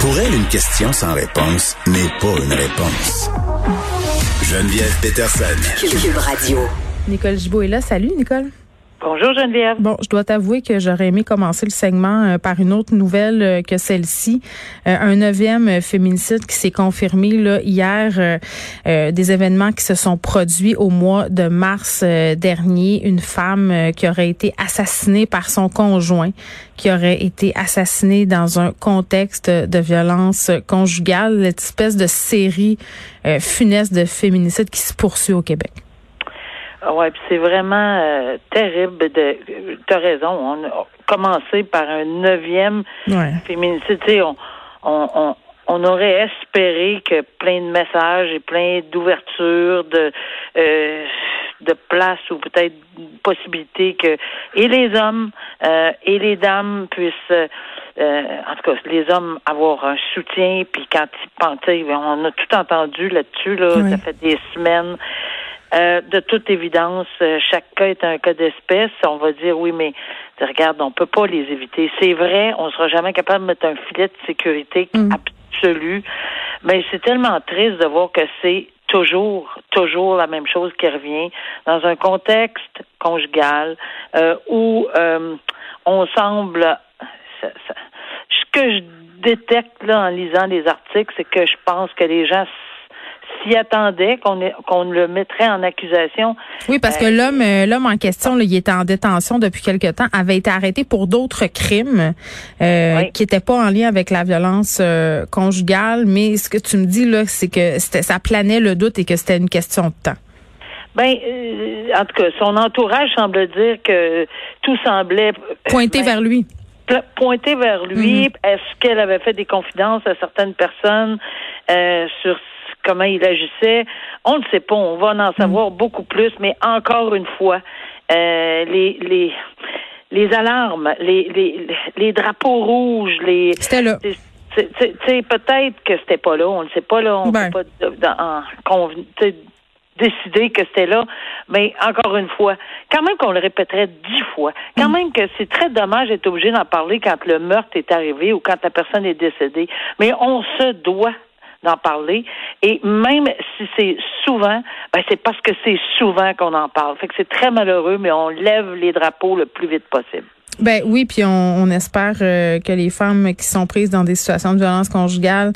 Pour elle, une question sans réponse n'est pas une réponse. Geneviève Peterson. Cube Radio. Nicole Gibault est là. Salut, Nicole. Bonjour Geneviève. Bon, je dois t'avouer que j'aurais aimé commencer le segment euh, par une autre nouvelle euh, que celle-ci. Euh, un neuvième féminicide qui s'est confirmé là, hier. des événements qui se sont produits au mois de mars dernier. Une femme qui aurait été assassinée par son conjoint, qui aurait été assassinée dans un contexte de violence conjugale. Cette espèce de série funeste de féminicides qui se poursuit au Québec. Ah ouais, puis c'est vraiment euh, terrible. De, t'as raison. On a commencé par un neuvième féminicide. Tu sais, on, on, on, aurait espéré que plein de messages et plein d'ouvertures, de euh, de place ou peut-être possibilité que et les hommes euh, et les dames puissent euh, en tout cas les hommes avoir un soutien puis quand ils pensent on a tout entendu là-dessus là ça fait des semaines euh, de toute évidence, euh, chaque cas est un cas d'espèce. On va dire oui, mais regarde, on peut pas les éviter. C'est vrai, on sera jamais capable de mettre un filet de sécurité mm. absolu, mais c'est tellement triste de voir que c'est toujours, toujours la même chose qui revient dans un contexte conjugal euh, où on semble. ce que je détecte là en lisant les articles, c'est que je pense que les gens s'y attendait qu'on le mettrait en accusation. Oui, parce que euh, l'homme euh, l'homme en question, là, il était en détention depuis quelque temps, avait été arrêté pour d'autres crimes euh, qui n'étaient pas en lien avec la violence conjugale. Mais ce que tu me dis là, c'est que ça planait le doute et que c'était une question de temps. Ben, en tout cas, son entourage semble dire que tout semblait pointer ben, vers lui pointer vers lui. Mm-hmm. Est-ce qu'elle avait fait des confidences à certaines personnes euh, sur comment il agissait. On ne sait pas. On va en savoir mm. beaucoup plus, mais encore une fois, euh, les, les, les alarmes, les, les, les drapeaux rouges, les. C'était là. C'est peut-être que c'était pas là, on ne sait pas là, on ben. peut pas décider que c'était là, mais encore une fois, quand même qu'on le répéterait dix fois, quand mm. même que c'est très dommage d'être obligé d'en parler quand le meurtre est arrivé ou quand la personne est décédée, mais on se doit d'en parler. Et même si c'est souvent, ben c'est parce que c'est souvent qu'on en parle. Fait que c'est très malheureux, mais on lève les drapeaux le plus vite possible. Ben oui, puis on, espère euh, que les femmes qui sont prises dans des situations de violence conjugale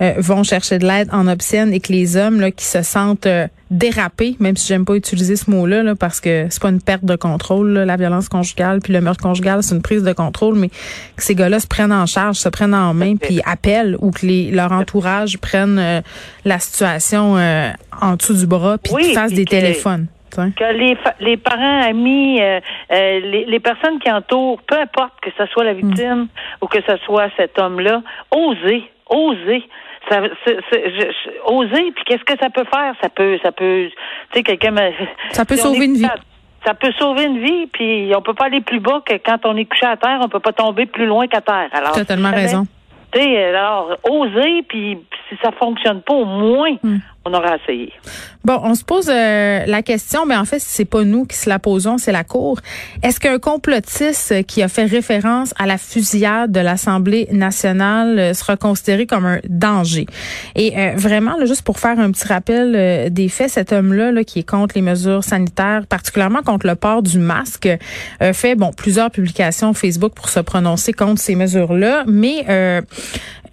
euh, vont chercher de l'aide en obscène et que les hommes là, qui se sentent euh, dérapés, même si j'aime pas utiliser ce mot-là, là, parce que c'est pas une perte de contrôle, la violence conjugale, puis le meurtre conjugal, c'est une prise de contrôle, mais que ces gars-là se prennent en charge, se prennent en main, puis appellent ou que les, leur entourage prennent la situation en dessous du bras, puis fassent des téléphones. Que les, les parents, amis, euh, euh, les, les, personnes qui entourent, peu importe que ce soit la mm. victime ou que ce soit cet homme-là, oser, oser. Ça, oser, puis qu'est-ce que ça peut faire? Ça peut, ça peut, tu sais, quelqu'un Ça peut sauver une vie. Ça, peut sauver une vie, puis on peut pas aller plus bas que quand on est couché à terre, on peut pas tomber plus loin qu'à terre. Alors, totalement raison. Tu sais, alors, oser, puis si ça fonctionne pas, au moins, mm on aura essayé. Bon, on se pose euh, la question, mais en fait, c'est pas nous qui se la posons, c'est la Cour. Est-ce qu'un complotiste qui a fait référence à la fusillade de l'Assemblée nationale euh, sera considéré comme un danger? Et euh, vraiment, juste pour faire un petit rappel des faits, cet homme-là, là, qui est contre les mesures sanitaires, particulièrement contre le port du masque, fait bon plusieurs publications Facebook pour se prononcer contre ces mesures-là, mais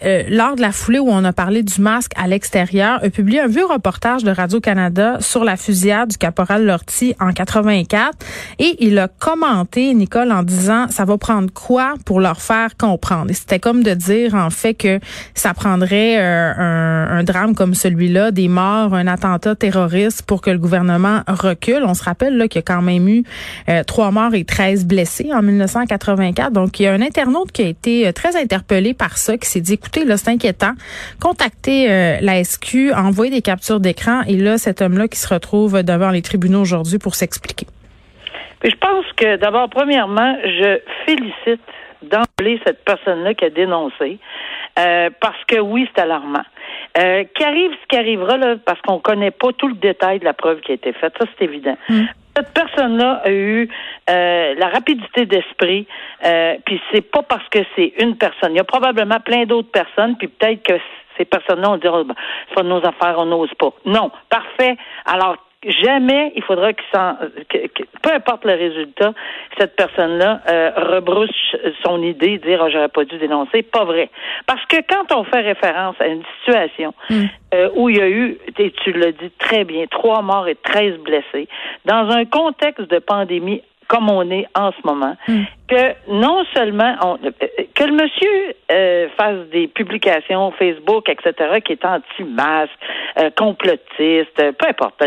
euh, lors de la foulée où on a parlé du masque à l'extérieur, a publié un vieux reportage de Radio-Canada sur la fusillade du caporal Lortie en 84 et il a commenté, Nicole, en disant ça va prendre quoi pour leur faire comprendre. C'était comme de dire en fait que ça prendrait euh, un, un, drame comme celui-là, des morts, un attentat terroriste pour que le gouvernement recule. On se rappelle là qu'il y a quand même eu euh, trois morts et 13 blessés en 1984. Donc il y a un internaute qui a été très interpellé par ça, qui s'est dit écoutez, là, c'est inquiétant. Contactez euh, la SQ, envoyez des captures d'écran et là, cet homme-là qui se retrouve devant les tribunaux aujourd'hui pour s'expliquer. je pense que d'abord, premièrement, je félicite d'emblée cette personne-là qui a dénoncé, euh, parce que oui, c'est alarmant. Euh, qu'arrive ce qui arrivera, là, parce qu'on connaît pas tout le détail de la preuve qui a été faite, ça c'est évident. Mm. Cette personne-là a eu euh, la rapidité d'esprit, euh, puis c'est pas parce que c'est une personne. Il y a probablement plein d'autres personnes, puis peut-être que ces personnes-là ont dit oh, ben, c'est nos affaires, on n'ose pas. Non, parfait. Alors jamais il faudra qu'il s'en, peu importe le résultat, cette personne-là euh, rebrousse son idée, dire oh, j'aurais pas dû dénoncer. Pas vrai. Parce que quand on fait référence à une situation hmm. euh, où il y a eu, et tu l'as dit très bien, trois morts et treize blessés, dans un contexte de pandémie comme on est en ce moment, hmm. que non seulement on, que le monsieur euh, fasse des publications Facebook, etc., qui est anti-masque, euh, complotiste, peu importe.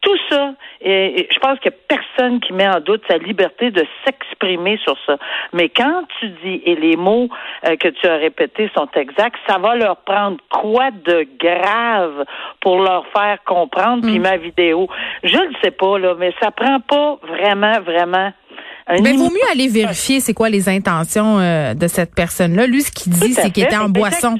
Tout ça, et, je pense qu'il n'y a personne qui met en doute sa liberté de s'exprimer sur ça. Mais quand tu dis, et les mots euh, que tu as répétés sont exacts, ça va leur prendre quoi de grave pour leur faire comprendre, puis hmm. ma vidéo, je ne sais pas, là, mais ça prend pas vraiment, vraiment mais il vaut mieux aller vérifier c'est quoi les intentions euh, de cette personne-là. Lui, ce qu'il dit, c'est qu'il était en boisson.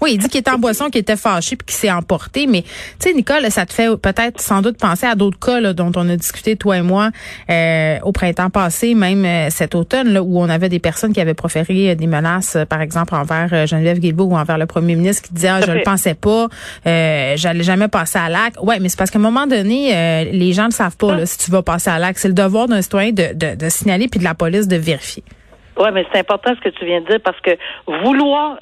Oui, il dit qu'il était en boisson, qu'il était fâché puis qu'il s'est emporté. Mais tu sais, Nicole, ça te fait peut-être sans doute penser à d'autres cas là, dont on a discuté toi et moi euh, au printemps passé, même euh, cet automne, là, où on avait des personnes qui avaient proféré des menaces, par exemple envers Geneviève Guilbeault ou envers le premier ministre, qui disaient ah, je le pensais pas, j'allais jamais passer à l'acte. Ouais, mais c'est parce qu'à un moment donné, les gens ne savent pas là, si tu vas passer à l'acte. C'est le devoir d'un citoyen de, de, de signaler puis de la police de vérifier. Oui, mais c'est important ce que tu viens de dire parce que vouloir,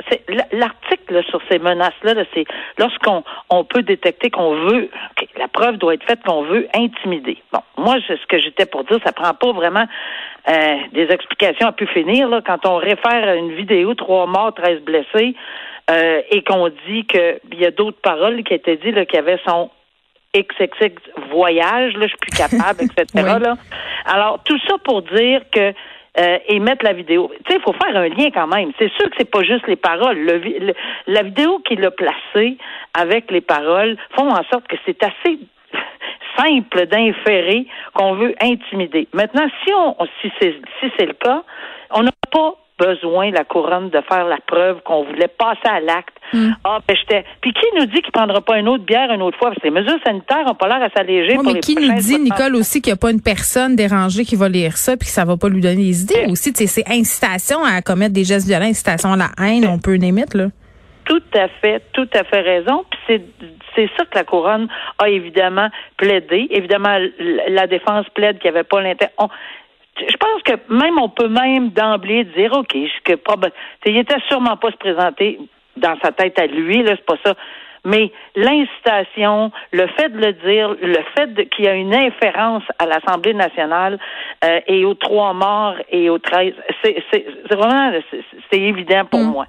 l'article sur ces menaces-là, c'est lorsqu'on on peut détecter qu'on veut, la preuve doit être faite qu'on veut intimider. Bon, moi, ce que j'étais pour dire, ça prend pas vraiment euh, des explications à pu finir quand on réfère à une vidéo trois morts, 13 blessés. Euh, et qu'on dit qu'il y a d'autres paroles qui étaient dites qu'il y avait son XXX voyage, là, je suis plus capable, etc. là. Alors, tout ça pour dire que euh, et mettre la vidéo. Tu sais, il faut faire un lien quand même. C'est sûr que c'est pas juste les paroles. Le, la vidéo qu'il a placée avec les paroles font en sorte que c'est assez simple d'inférer qu'on veut intimider. Maintenant, si on si c'est si c'est le cas, on n'a pas besoin, la couronne, de faire la preuve qu'on voulait passer à l'acte. Hmm. Ah, ben j'étais. Puis qui nous dit qu'il prendra pas une autre bière une autre fois? Parce que les mesures sanitaires n'ont pas l'air à s'alléger. mais qui nous dit, Nicole, aussi qu'il n'y a pas une personne dérangée qui va lire ça puis que ça va pas lui donner des idées eh. aussi? C'est incitation à commettre des gestes violents, incitation à la haine, eh. on peut émettre, là. Tout à fait, tout à fait raison. Puis c'est c'est ça que la couronne a évidemment plaidé. Évidemment, la défense plaide qu'il n'y avait pas l'intérêt je pense que même on peut même d'emblée dire OK, que il était sûrement pas se présenter dans sa tête à lui, là, c'est pas ça. Mais l'incitation, le fait de le dire, le fait qu'il y a une inférence à l'Assemblée nationale euh, et aux trois morts et aux treize, c'est vraiment c'est évident pour mm. moi.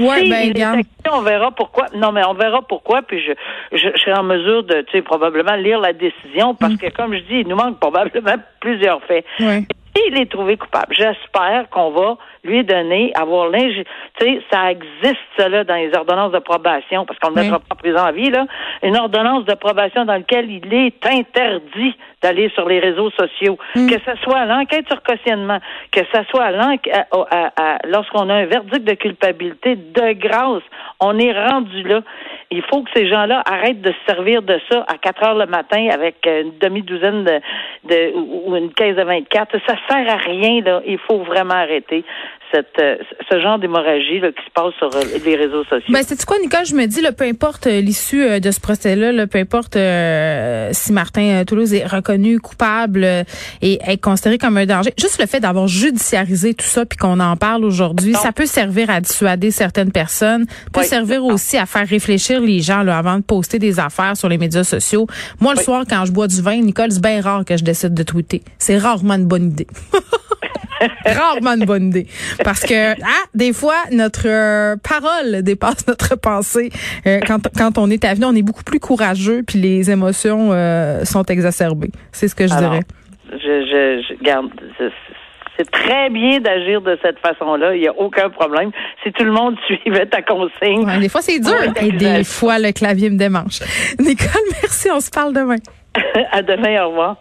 Ouais, si ben, on verra pourquoi. Non, mais on verra pourquoi. Puis je, je, serai en mesure de, tu sais, probablement lire la décision parce mm. que, comme je dis, il nous manque probablement plusieurs faits. Ouais il est trouvé coupable, j'espère qu'on va lui donner, avoir l'ingé... Tu sais, ça existe, ça, là, dans les ordonnances de probation, parce qu'on ne mettra pas en prison à vie, là. Une ordonnance de probation dans laquelle il est interdit d'aller sur les réseaux sociaux. Mm. Que ce soit à l'enquête sur cautionnement, que ce soit à lorsqu'on a un verdict de culpabilité, de grâce, on est rendu là. Il faut que ces gens-là arrêtent de se servir de ça à 4 heures le matin avec une demi-douzaine de, de, ou une caisse de 24. Ça sert à rien, là. Il faut vraiment arrêter cette, euh, ce genre d'hémorragie qui se passe sur euh, les réseaux sociaux. Ben, c'est quoi, Nicole? Je me dis, là, peu importe euh, l'issue de ce procès-là, peu importe si Martin Toulouse est reconnu coupable et est considéré comme un danger, juste le fait d'avoir judiciarisé tout ça puis qu'on en parle aujourd'hui, ça peut servir à dissuader certaines personnes, peut servir aussi à faire réfléchir les gens là, avant de poster des affaires sur les médias sociaux. Moi, le soir, quand je bois du vin, Nicole, c'est bien rare que je décide de tweeter. C'est rarement une bonne idée. Rarement une bonne idée. Parce que, ah, des fois, notre euh, parole dépasse notre pensée. Euh, quand, quand on est à venir, on est beaucoup plus courageux, puis les émotions euh, sont exacerbées. C'est ce que je dirais. Je, je, je garde. c'est très bien d'agir de cette façon-là. Il n'y a aucun problème. Si tout le monde suivait ta consigne. des fois, c'est dur. Et des fois, le clavier me démange. Nicole, merci. On se parle demain. à demain. Au revoir.